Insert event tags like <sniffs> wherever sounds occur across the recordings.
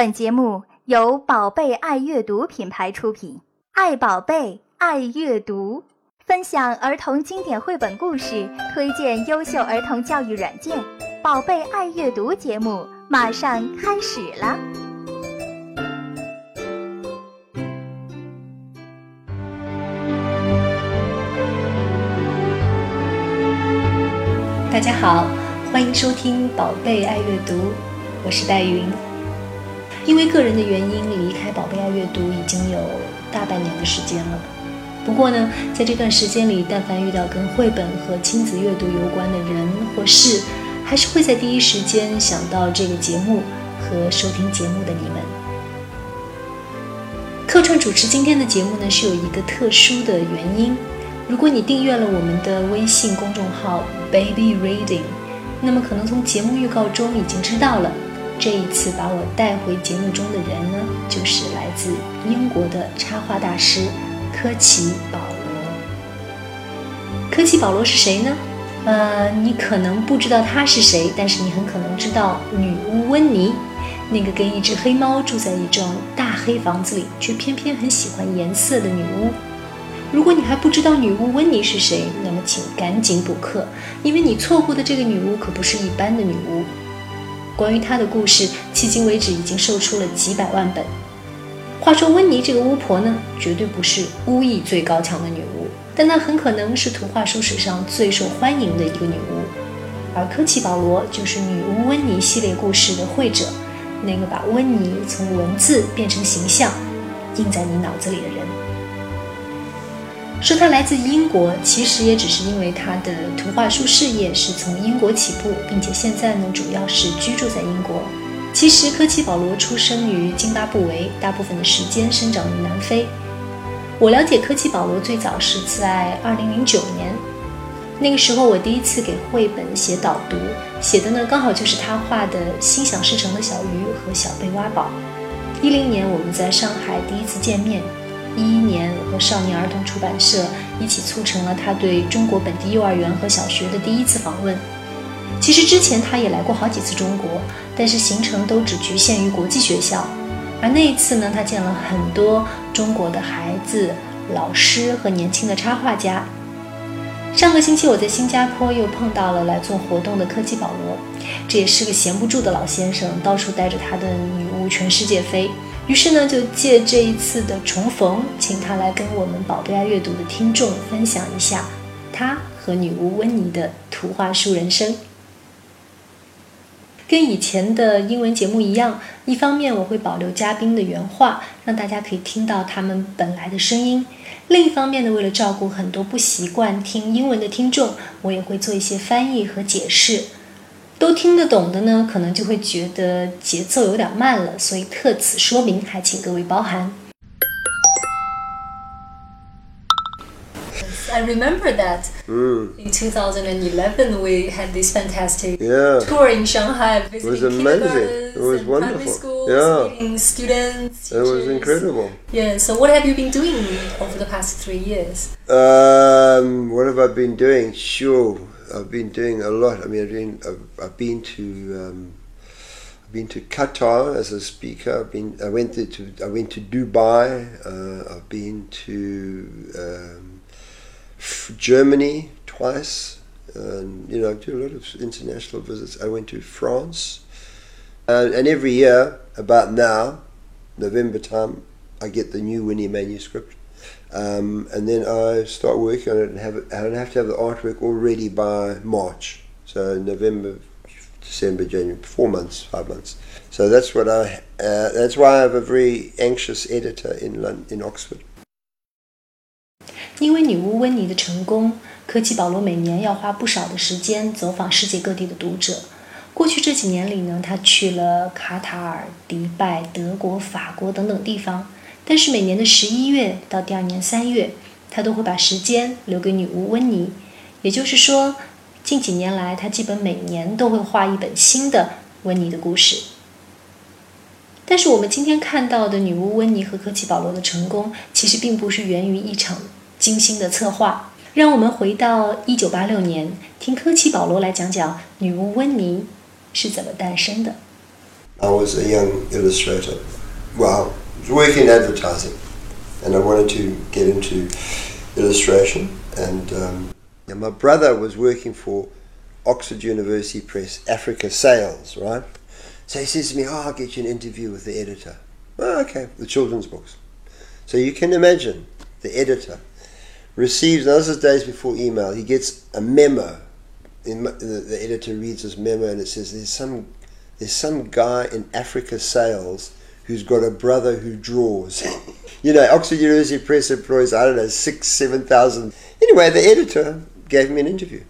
本节目由宝贝爱阅读品牌出品，爱宝贝，爱阅读，分享儿童经典绘本故事，推荐优秀儿童教育软件。宝贝爱阅读节目马上开始了。大家好，欢迎收听《宝贝爱阅读》，我是戴云。因为个人的原因离开《宝贝爱阅读》已经有大半年的时间了。不过呢，在这段时间里，但凡遇到跟绘本和亲子阅读有关的人或事，还是会在第一时间想到这个节目和收听节目的你们。客串主持今天的节目呢，是有一个特殊的原因。如果你订阅了我们的微信公众号 Baby Reading，那么可能从节目预告中已经知道了，这一次把我带回节目中的人呢，就是来自英国的插画大师科奇保罗。科奇保罗是谁呢？呃，你可能不知道他是谁，但是你很可能知道女巫温妮，那个跟一只黑猫住在一幢大黑房子里，却偏偏很喜欢颜色的女巫。如果你还不知道女巫温妮是谁，那么请赶紧补课，因为你错过的这个女巫可不是一般的女巫。关于她的故事，迄今为止已经售出了几百万本。话说温妮这个巫婆呢，绝对不是巫艺最高强的女巫，但她很可能是图画书史上最受欢迎的一个女巫。而科奇保罗就是女巫温妮系列故事的绘者，那个把温妮从文字变成形象，印在你脑子里的人。说他来自英国，其实也只是因为他的图画书事业是从英国起步，并且现在呢主要是居住在英国。其实科奇保罗出生于津巴布韦，大部分的时间生长于南非。我了解科奇保罗最早是在2009年，那个时候我第一次给绘本写导读，写的呢刚好就是他画的心想事成的小鱼和小贝挖宝。一零年我们在上海第一次见面。一一年，和少年儿童出版社一起促成了他对中国本地幼儿园和小学的第一次访问。其实之前他也来过好几次中国，但是行程都只局限于国际学校。而那一次呢，他见了很多中国的孩子、老师和年轻的插画家。上个星期我在新加坡又碰到了来做活动的科技保罗，这也是个闲不住的老先生，到处带着他的女巫全世界飞。于是呢，就借这一次的重逢，请他来跟我们宝贝爱阅读的听众分享一下他和女巫温妮的图画书人生。跟以前的英文节目一样，一方面我会保留嘉宾的原话，让大家可以听到他们本来的声音；另一方面呢，为了照顾很多不习惯听英文的听众，我也会做一些翻译和解释。都听得懂的呢，可能就会觉得节奏有点慢了，所以特此说明，还请各位包涵。I remember that in 2011 we had this fantastic Yeah. tour in Shanghai, was visiting amazing. kindergartens It was and primary wonderful. schools, Yeah. meeting students. It was teachers. incredible. Yeah. So what have you been doing over the past three years? Um, what have I been doing? Sure, I've been doing a lot. I mean, I've been, I've, I've been to um, I've been to Qatar as a speaker. I've been I went to, to I went to Dubai. Uh, I've been to um, Germany twice. And, you know, I do a lot of international visits. I went to France, and, and every year about now, November time, I get the new Winnie manuscript. Um, and then I start working on it and have it, and I have to have the artwork all ready by March. So November, December, January, four months, five months. So that's what I. Uh, that's why I have a very anxious editor in London, in Oxford. 因为女巫温妮的成功，科奇保罗每年要花不少的时间走访世界各地的读者。过去这几年里呢，他去了卡塔尔、迪拜、德国、法国等等地方。 但是每年的十一月到第二年三月，他都会把时间留给女巫温妮。也就是说，近几年来，他基本每年都会画一本新的温妮的故事。但是我们今天看到的女巫温妮和科奇保罗的成功，其实并不是源于一场精心的策划。让我们回到一九八六年，听科奇保罗来讲讲女巫温妮是怎么诞生的。I was a young illustrator. Well, was working in advertising, and I wanted to get into illustration. And, um, and my brother was working for Oxford University Press, Africa Sales, right? So he says to me, Oh, I'll get you an interview with the editor. Oh, okay, the children's books. So you can imagine the editor receives, now this is days before email, he gets a memo. The, the editor reads this memo and it says, There's some, there's some guy in Africa Sales who's got a brother who draws. <laughs> you know, Oxford University Press employs, I don't know, six, 7,000. Anyway, the editor gave me an interview.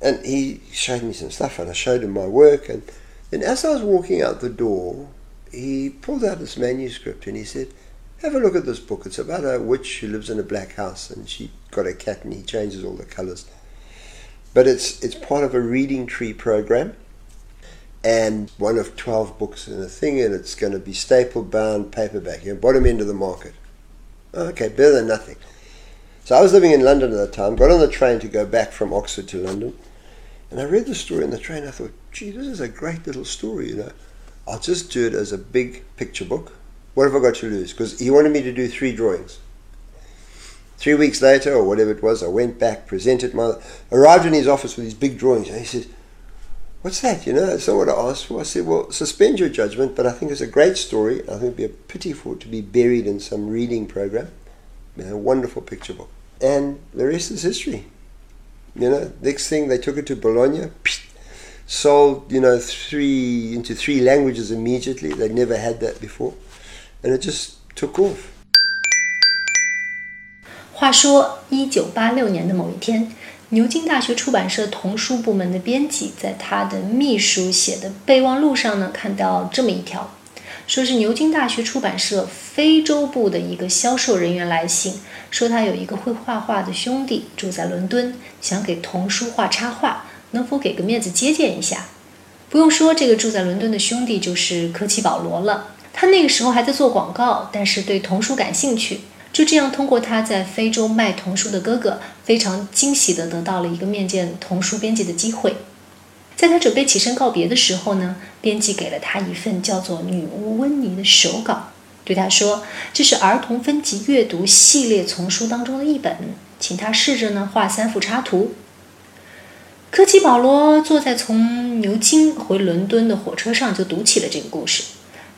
And he showed me some stuff, and I showed him my work. And then, as I was walking out the door, he pulled out this manuscript and he said, Have a look at this book. It's about a witch who lives in a black house, and she got a cat, and he changes all the colours. But it's it's part of a reading tree program, and one of twelve books in a thing, and it's going to be staple bound paperback, you know, bottom end of the market. Okay, better than nothing. So I was living in London at the time. Got on the train to go back from Oxford to London and I read the story in the train. I thought, gee, this is a great little story, you know. I'll just do it as a big picture book. What have I got to lose? Because he wanted me to do three drawings. Three weeks later, or whatever it was, I went back, presented my, arrived in his office with these big drawings, and he said, "What's that?" You know, it's not what I asked for. I said, "Well, suspend your judgment, but I think it's a great story. I think it'd be a pity for it to be buried in some reading program. You know, a wonderful picture book, and the rest is history." You know, next thing they took it to Bologna, <sniffs> sold, you know, three into three languages immediately. They never had that before, and it just took off. 话说，一九八六年的某一天， 牛津大学出版社童书部门的编辑在他的秘书写的备忘录上呢，看到这么一条，说是牛津大学出版社非洲部的一个销售人员来信，说他有一个会画画的兄弟住在伦敦，想给童书画插画，能否给个面子接见一下？不用说，这个住在伦敦的兄弟就是科奇保罗了。他那个时候还在做广告，但是对童书感兴趣。就这样，通过他在非洲卖童书的哥哥，非常惊喜地得到了一个面见童书编辑的机会。在他准备起身告别的时候呢，编辑给了他一份叫做《女巫温妮》的手稿，对他说：“这是儿童分级阅读系列丛书当中的一本，请他试着呢画三幅插图。”科奇保罗坐在从牛津回伦敦的火车上，就读起了这个故事，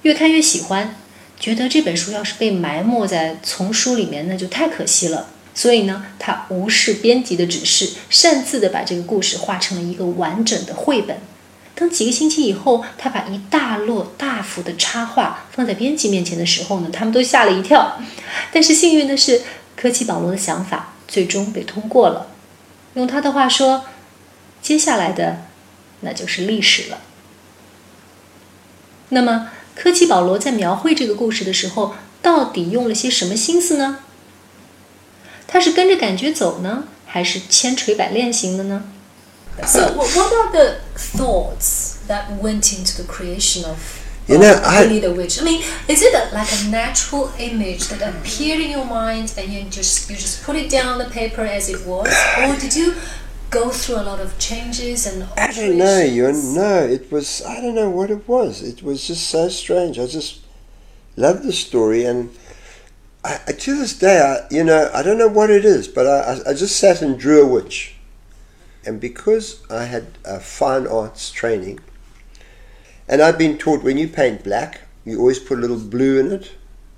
越看越喜欢。觉得这本书要是被埋没在丛书里面，那就太可惜了。所以呢，他无视编辑的指示，擅自的把这个故事画成了一个完整的绘本。当几个星期以后，他把一大摞大幅的插画放在编辑面前的时候呢，他们都吓了一跳。但是幸运的是，科奇保罗的想法最终被通过了。用他的话说，接下来的那就是历史了。那么。科奇保罗在描绘这个故事的时候，到底用了些什么心思呢？他是跟着感觉走呢，还是千锤百炼型的呢？So, what are the thoughts that went into the creation of you know, I, the Witch? I mean, is it a, like a natural image that appeared in your mind, and you just you just put it down on the paper as it was, or did you go through a lot of changes and I don't know, you no, it was I don't know what it was. It was just so strange. I just loved the story and I, to this day, I, you know, I don't know what it is, but I, I just sat and drew a witch. And because I had a fine arts training, and I've been taught when you paint black, you always put a little blue in it.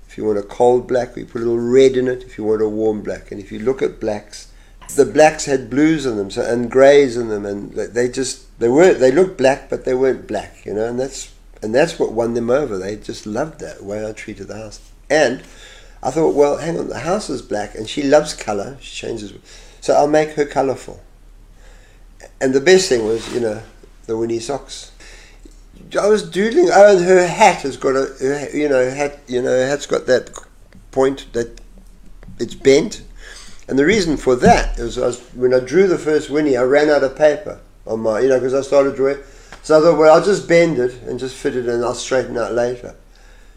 If you want a cold black, you put a little red in it. If you want a warm black, and if you look at blacks, the blacks had blues in them so, and greys in them, and they just they weren't they looked black, but they weren't black, you know, and that's and that's what won them over. They just loved that way I treated the house, and I thought, well, hang on, the house is black, and she loves color. She changes, so I'll make her colorful. And the best thing was, you know, the Winnie socks. I was doodling. Oh, her hat has got a, her, you know, hat. You know, her hat's got that point that it's bent and the reason for that is I was, when I drew the first Winnie, I ran out of paper on my, you know, because I started drawing. So I thought, well, I'll just bend it and just fit it and I'll straighten out later.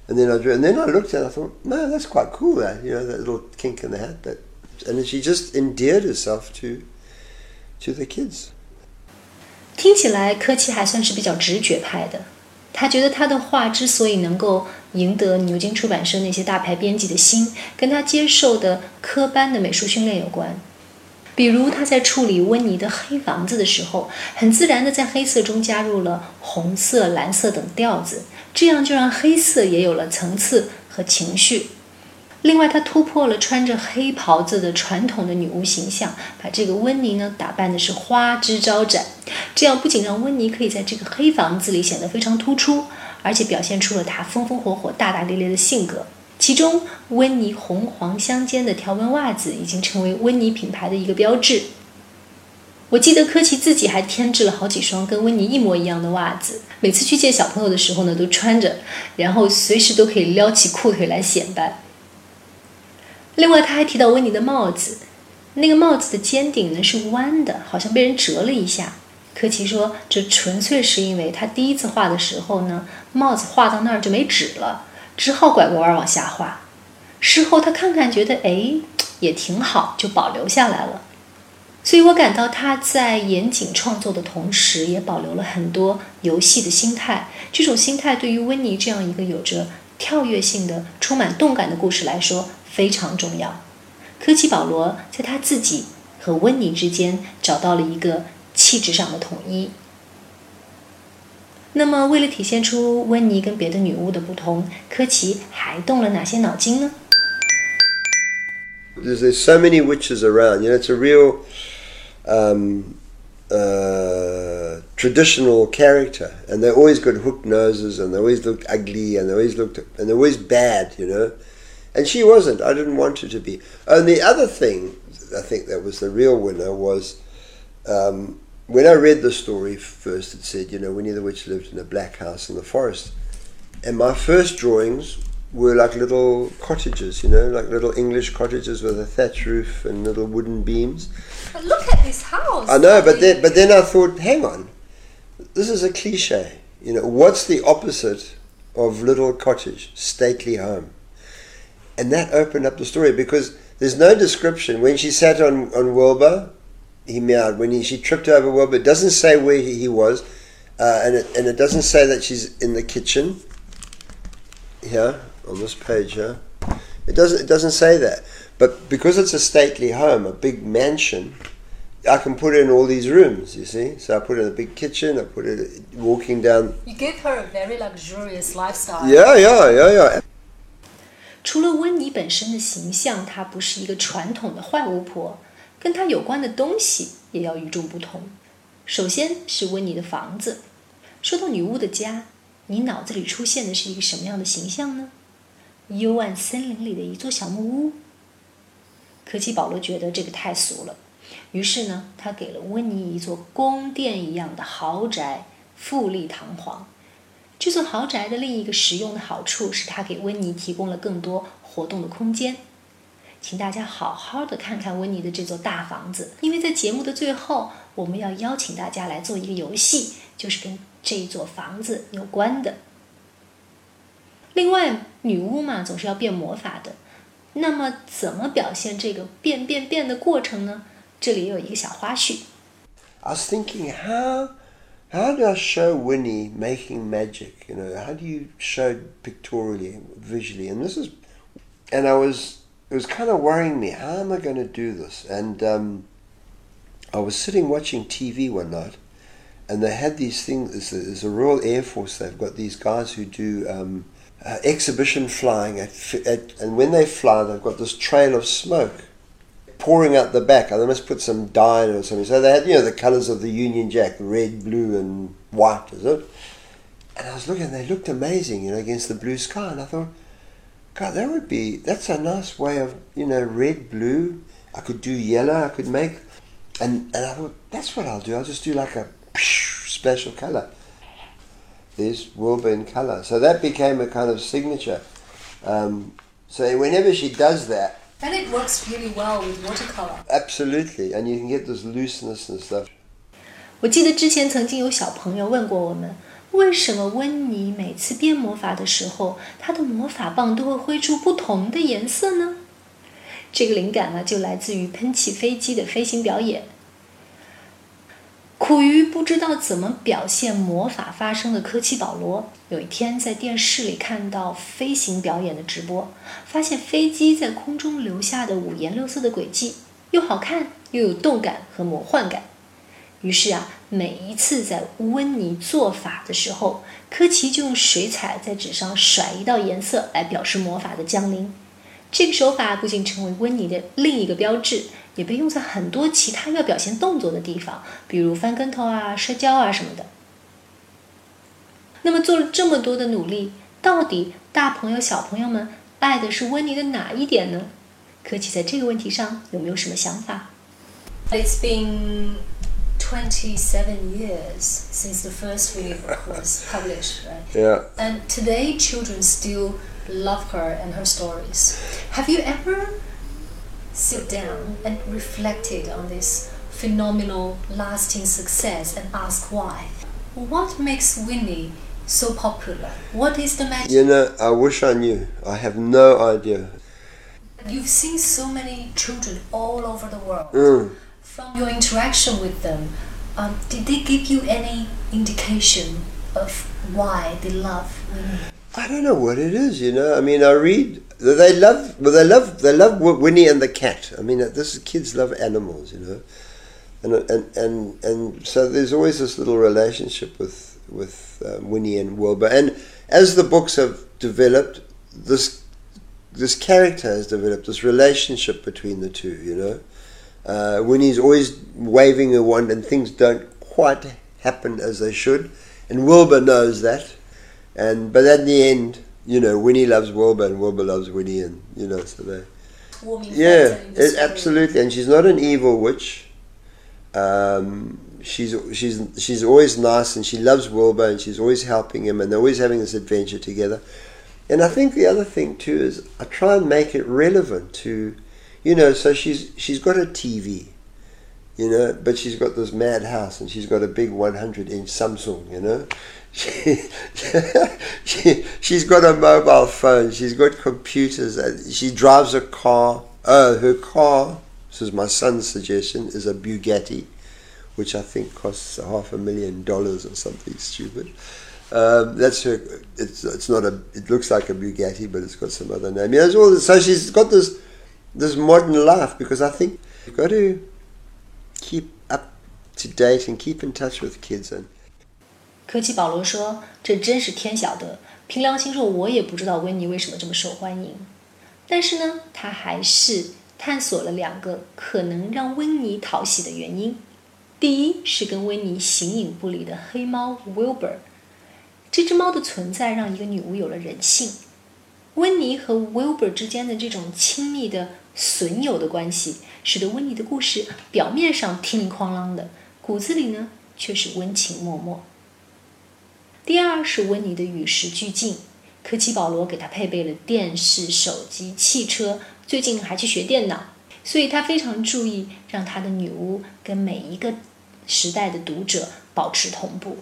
And then I drew, and then I looked at it. I thought, no, that's quite cool. That you know, that little kink in the hat. That, and she just endeared herself to, to the kids. 听起来科奇还算是比较直觉派的。他觉得他的画之所以能够赢得牛津出版社那些大牌编辑的心，跟他接受的科班的美术训练有关。比如他在处理温妮的黑房子的时候，很自然的在黑色中加入了红色、蓝色等调子，这样就让黑色也有了层次和情绪。另外，他突破了穿着黑袍子的传统的女巫形象，把这个温妮呢打扮的是花枝招展，这样不仅让温妮可以在这个黑房子里显得非常突出，而且表现出了她风风火火、大大咧咧的性格。其中，温妮红黄相间的条纹袜子已经成为温妮品牌的一个标志。我记得科奇自己还添置了好几双跟温妮一模一样的袜子，每次去见小朋友的时候呢，都穿着，然后随时都可以撩起裤腿来显摆。另外，他还提到温妮的帽子，那个帽子的尖顶呢是弯的，好像被人折了一下。科奇说，这纯粹是因为他第一次画的时候呢，帽子画到那儿就没纸了，只好拐个弯往下画。事后他看看，觉得哎也挺好，就保留下来了。所以我感到他在严谨创作的同时，也保留了很多游戏的心态。这种心态对于温妮这样一个有着跳跃性的、充满动感的故事来说。非常重要。科奇·保罗在他自己和温妮之间找到了一个气质上的统一。那么，为了体现出温妮跟别的女巫的不同，科奇还动了哪些脑筋呢？There's there's so many witches around. You know, it's a real um, uh, traditional character, and they always got hooked noses, and they always looked ugly, and they always looked, and they're always bad. You know. And she wasn't. I didn't want her to be. And the other thing, I think that was the real winner, was um, when I read the story first, it said, you know, Winnie the Witch lived in a black house in the forest. And my first drawings were like little cottages, you know, like little English cottages with a thatch roof and little wooden beams. But look at this house. I know, but then, but then I thought, hang on, this is a cliche. You know, what's the opposite of little cottage, stately home? and that opened up the story because there's no description when she sat on on Wilbur, he meowed. When he, she tripped over Wilbur, it doesn't say where he, he was, uh, and it and it doesn't say that she's in the kitchen. Here on this page here, it doesn't it doesn't say that. But because it's a stately home, a big mansion, I can put it in all these rooms, you see. So I put it in a big kitchen, I put it walking down. You give her a very luxurious lifestyle. Yeah, yeah, yeah, yeah. 除了温妮本身的形象，她不是一个传统的坏巫婆， 跟她有关的东西也要与众不同。首先是温妮的房子。说到女巫的家，你脑子里出现的是一个什么样的形象呢？幽暗森林里的一座小木屋。科奇保罗觉得这个太俗了，于是呢，他给了温妮一座宫殿一样的豪宅，富丽堂皇。这座豪宅的另一个实用的好处是，它给温妮提供了更多活动的空间。请大家好好的看看温妮的这座大房子，因为在节目的最后，我们要邀请大家来做一个游戏，就是跟这一座房子有关的。另外，女巫嘛，总是要变魔法的。那么，怎么表现这个变变变的过程呢？这里有一个小花絮。I was thinking how. How do I show Winnie making magic? You know, how do you show pictorially, visually? And this is, and I was, it was kind of worrying me. How am I going to do this? And um, I was sitting watching TV one night, and they had these things. There's a, Royal Air Force. They've got these guys who do um, uh, exhibition flying, at, at, and when they fly, they've got this trail of smoke pouring out the back. They must put some dye in it or something. So they had, you know, the colours of the Union Jack, red, blue, and white, is it? And I was looking, and they looked amazing, you know, against the blue sky. And I thought, God, that would be, that's a nice way of, you know, red, blue. I could do yellow, I could make, and, and I thought, that's what I'll do. I'll just do like a special colour. There's Wilbur in colour. So that became a kind of signature. Um, so whenever she does that, and it works really well with watercolor. Absolutely, and you can get this looseness and stuff. 我记得之前曾经有小朋友问过我们， 为什么温妮每次变魔法的时候，她的魔法棒都会挥出不同的颜色呢？这个灵感呢，就来自于喷气飞机的飞行表演。苦于不知道怎么表现魔法发生的科奇保罗，有一天在电视里看到飞行表演的直播，发现飞机在空中留下的五颜六色的轨迹，又好看又有动感和魔幻感。于是啊，每一次在温妮做法的时候，科奇就用水彩在纸上甩一道颜色来表示魔法的降临。这个手法不仅成为温妮的另一个标志。也被用在很多其他要表现动作的地方，比如翻跟头啊、摔跤啊什么的。那么做了这么多的努力，到底大朋友、小朋友们爱的是温妮的哪一点呢？科奇在这个问题上有没有什么想法？It's been twenty-seven years since the first Winnie book was <laughs> published, right? Yeah. And today, children still love her and her stories. Have you ever sit down and reflected on this phenomenal, lasting success and ask why. What makes Winnie so popular? What is the magic? You know, I wish I knew. I have no idea. You've seen so many children all over the world. Mm. From your interaction with them, um, did they give you any indication of why they love Winnie? I don't know what it is, you know. I mean, I read they love well, they love they love Winnie and the cat. I mean, this kids love animals, you know, and and and and so there's always this little relationship with with uh, Winnie and Wilbur. And as the books have developed, this this character has developed this relationship between the two. You know, uh, Winnie's always waving a wand, and things don't quite happen as they should, and Wilbur knows that and but at the end, you know, Winnie loves Wilbur and Wilbur loves Winnie, and you know, so they. Yeah, it, absolutely, and she's not an evil witch. Um, she's she's she's always nice, and she loves Wilbur, and she's always helping him, and they're always having this adventure together. And I think the other thing too is I try and make it relevant to, you know, so she's she's got a TV, you know, but she's got this mad house, and she's got a big 100 inch Samsung, you know, <laughs> she, she, she's got a mobile phone, she's got computers, she drives a car. Uh, her car, this is my son's suggestion, is a Bugatti, which I think costs half a million dollars or something stupid. Um, that's her. It's it's not a. It looks like a Bugatti, but it's got some other name. Yeah, all, so she's got this this modern life because I think you've got to keep up to date and keep in touch with kids and 科奇保罗说：“这真是天晓得。凭良心说，我也不知道温妮为什么这么受欢迎。但是呢，他还是探索了两个可能让温妮讨喜的原因。第一是跟温妮形影不离的黑猫 Wilbur。这只猫的存在让一个女巫有了人性。温妮和 Wilbur 之间的这种亲密的损友的关系，使得温妮的故事表面上叮铃哐啷的，骨子里呢却是温情脉脉。”第二是温妮的与时俱进，科奇保罗给他配备了电视、手机、汽车，最近还去学电脑，所以他非常注意让他的女巫跟每一个时代的读者保持同步。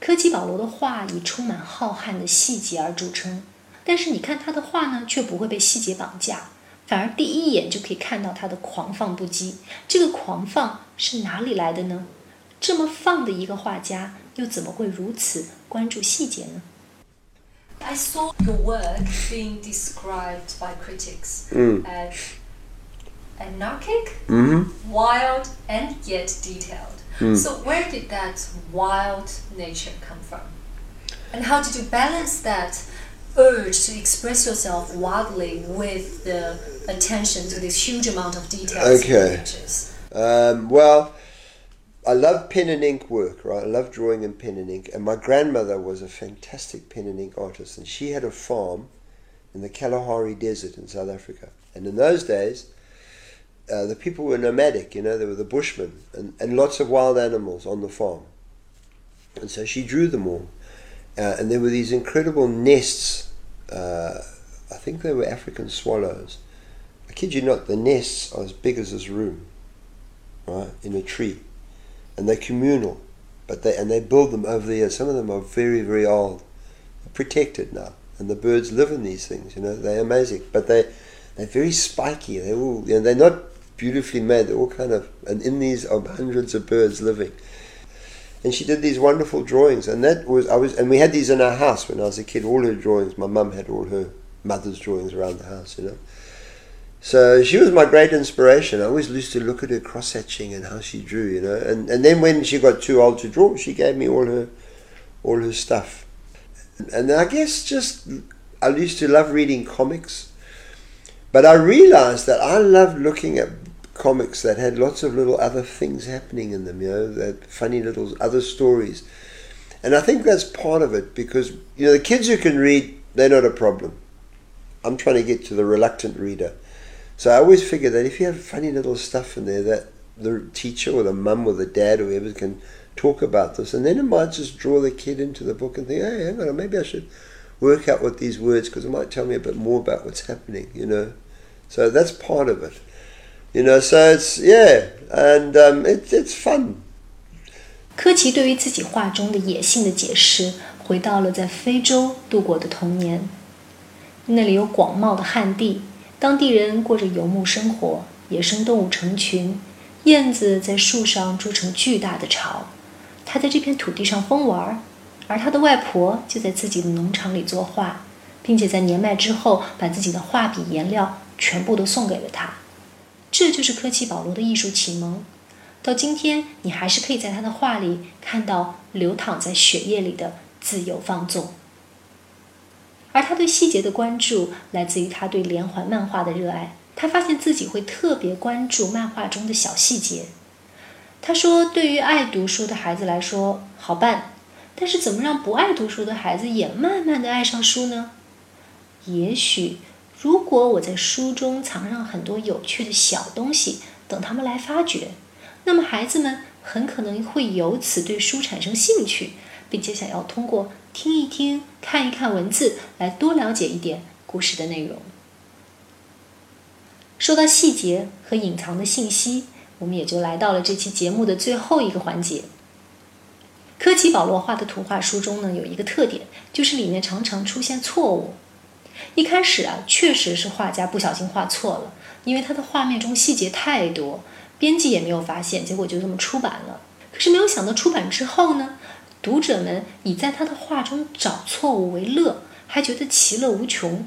科奇保罗的画以充满浩瀚的细节而著称，但是你看他的画呢，却不会被细节绑架，反而第一眼就可以看到他的狂放不羁。这个狂放是哪里来的呢？这么放的一个画家。又怎么会如此关注细节呢？I saw your work being described by critics mm. as anarchic, mm-hmm. wild, and yet detailed. Mm. So, where did that wild nature come from? And how did you balance that urge to express yourself wildly with the attention to this huge amount of details okay. Um, well, I love pen and ink work, right? I love drawing in pen and ink. And my grandmother was a fantastic pen and ink artist, and she had a farm in the Kalahari Desert in South Africa. And in those days, uh, the people were nomadic, you know, they were the bushmen, and, and lots of wild animals on the farm. And so she drew them all. Uh, and there were these incredible nests. Uh, I think they were African swallows. I kid you not, the nests are as big as this room, right, in a tree and they're communal, but they and they build them over the years. Some of them are very very old, They're protected now, and the birds live in these things. You know, they're amazing, but they they're very spiky. They're all you know, they're not beautifully made. They're all kind of, and in these are hundreds of birds living. And she did these wonderful drawings, and that was I was, and we had these in our house when I was a kid. All her drawings. My mum had all her mother's drawings around the house, you know. So she was my great inspiration. I always used to look at her cross hatching and how she drew, you know. And and then when she got too old to draw, she gave me all her all her stuff. And I guess just I used to love reading comics. But I realized that I loved looking at comics that had lots of little other things happening in them, you know, that funny little other stories. And I think that's part of it because, you know, the kids who can read, they're not a problem. I'm trying to get to the reluctant reader. So I always figure that if you have funny little stuff in there that the teacher or the mum or the dad or whoever can talk about this, and then it might just draw the kid into the book and think, hey, hang on, maybe I should work out what these words because it might tell me a bit more about what's happening, you know. So that's part of it. In a so it's yeah, and um, it's it's fun. 科奇对于自己画中的野性的解释，回到了在非洲度过的童年。那里有广袤的旱地，当地人过着游牧生活，野生动物成群，燕子在树上筑成巨大的巢。他在这片土地上疯玩，而他的外婆就在自己的农场里作画，并且在年迈之后把自己的画笔颜料全部都送给了他。这就是科奇保罗的艺术启蒙。到今天，你还是可以在他的画里看到流淌在血液里的自由放纵。而他对细节的关注，来自于他对连环漫画的热爱。他发现自己会特别关注漫画中的小细节。他说：“对于爱读书的孩子来说，好办；但是怎么让不爱读书的孩子也慢慢的爱上书呢？也许。”如果我在书中藏上很多有趣的小东西，等他们来发掘，那么孩子们很可能会由此对书产生兴趣，并且想要通过听一听、看一看文字来多了解一点故事的内容。说到细节和隐藏的信息，我们也就来到了这期节目的最后一个环节。科奇保罗画的图画书中呢，有一个特点，就是里面常常出现错误。一开始啊，确实是画家不小心画错了，因为他的画面中细节太多，编辑也没有发现，结果就这么出版了。可是没有想到出版之后呢，读者们以在他的画中找错误为乐，还觉得其乐无穷。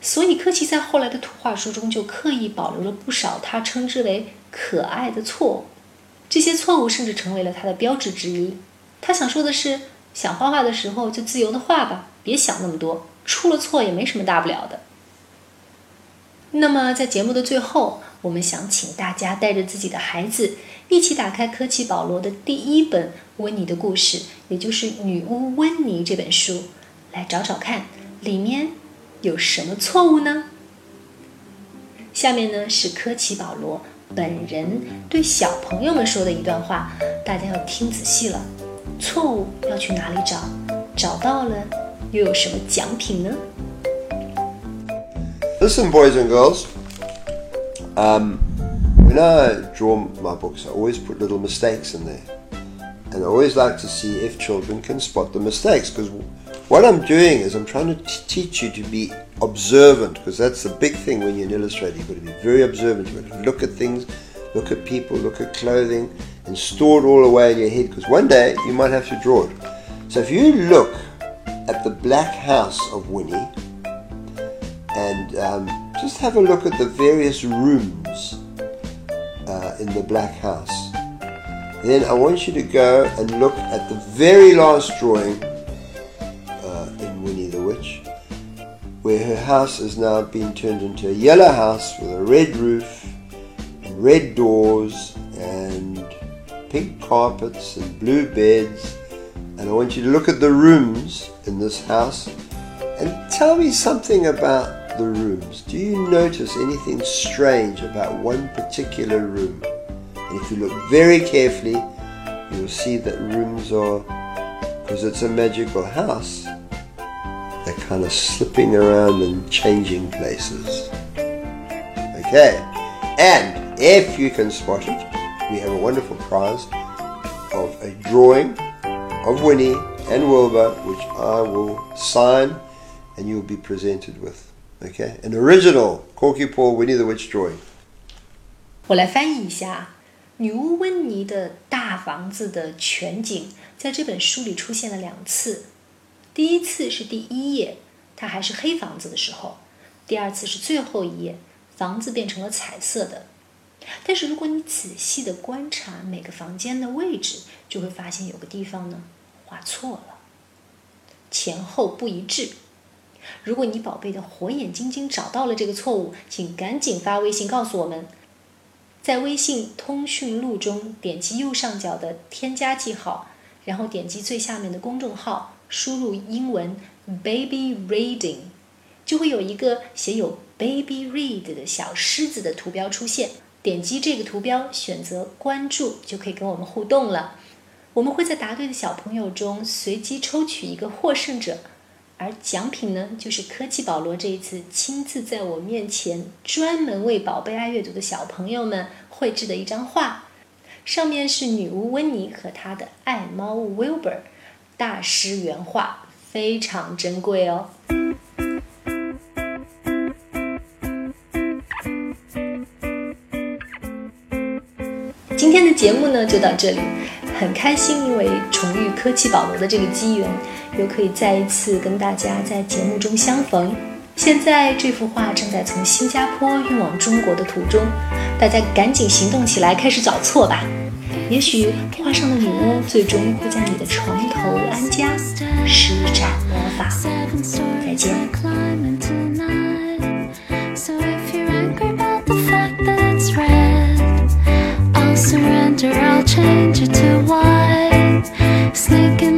所以柯奇在后来的图画书中就刻意保留了不少他称之为可爱的错误，这些错误甚至成为了他的标志之一。他想说的是，想画画的时候就自由的画吧，别想那么多。出了错也没什么大不了的。那么，在节目的最后，我们想请大家带着自己的孩子一起打开科奇保罗的第一本温妮的故事，也就是《女巫温妮》这本书，来找找看里面有什么错误呢？下面呢是科奇保罗本人对小朋友们说的一段话，大家要听仔细了。错误要去哪里找？找到了。又有什么奖品呢？Listen, boys and girls. Um, when I draw my books, I always put little mistakes in there, and I always like to see if children can spot the mistakes. Because what I'm doing is I'm trying to teach you to be observant, because that's the big thing when you're an illustrator. You've got to be very observant. You've got to look at things, look at people, look at clothing, and store it all away in your head. Because one day you might have to draw it. So if you look at the Black House of Winnie and um, just have a look at the various rooms uh, in the Black House. Then I want you to go and look at the very last drawing uh, in Winnie the Witch, where her house has now been turned into a yellow house with a red roof, and red doors, and pink carpets, and blue beds and I want you to look at the rooms in this house and tell me something about the rooms. Do you notice anything strange about one particular room? And if you look very carefully, you'll see that rooms are, because it's a magical house, they're kind of slipping around and changing places. Okay, and if you can spot it, we have a wonderful prize of a drawing of Winnie and Wilbur, which I will sign and you'll be presented with. Okay? An original Korky Paul Winnie the Witch drawing. 我来翻译一下《女巫温妮的大房子》的全景，在这本书里出现了两次。第一次是第一页，它还是黑房子的时候；第二次是最后一页，房子变成了彩色的。但是如果你仔细的观察每个房间的位置，就会发现有个地方呢画错了，前后不一致。如果你宝贝的火眼金睛找到了这个错误，请赶紧发微信告诉我们，在微信通讯录中点击右上角的添加记号，然后点击最下面的公众号，输入英文 “baby reading”，就会有一个写有 “baby read” 的小狮子的图标出现。点击这个图标，选择关注，就可以跟我们互动了。我们会在答对的小朋友中随机抽取一个获胜者，而奖品呢，就是科技保罗这一次亲自在我面前专门为宝贝爱阅读的小朋友们绘制的一张画，上面是女巫温妮和她的爱猫 Wilbur，大师原画，非常珍贵哦。今天的节目呢就到这里，很开心，因为重遇科奇保罗的这个机缘，又可以再一次跟大家在节目中相逢。现在这幅画正在从新加坡运往中国的途中，大家赶紧行动起来，开始找错吧。也许画上的女巫最终会在你的床头安家，施展魔法。再见。Change it to white. Sneaking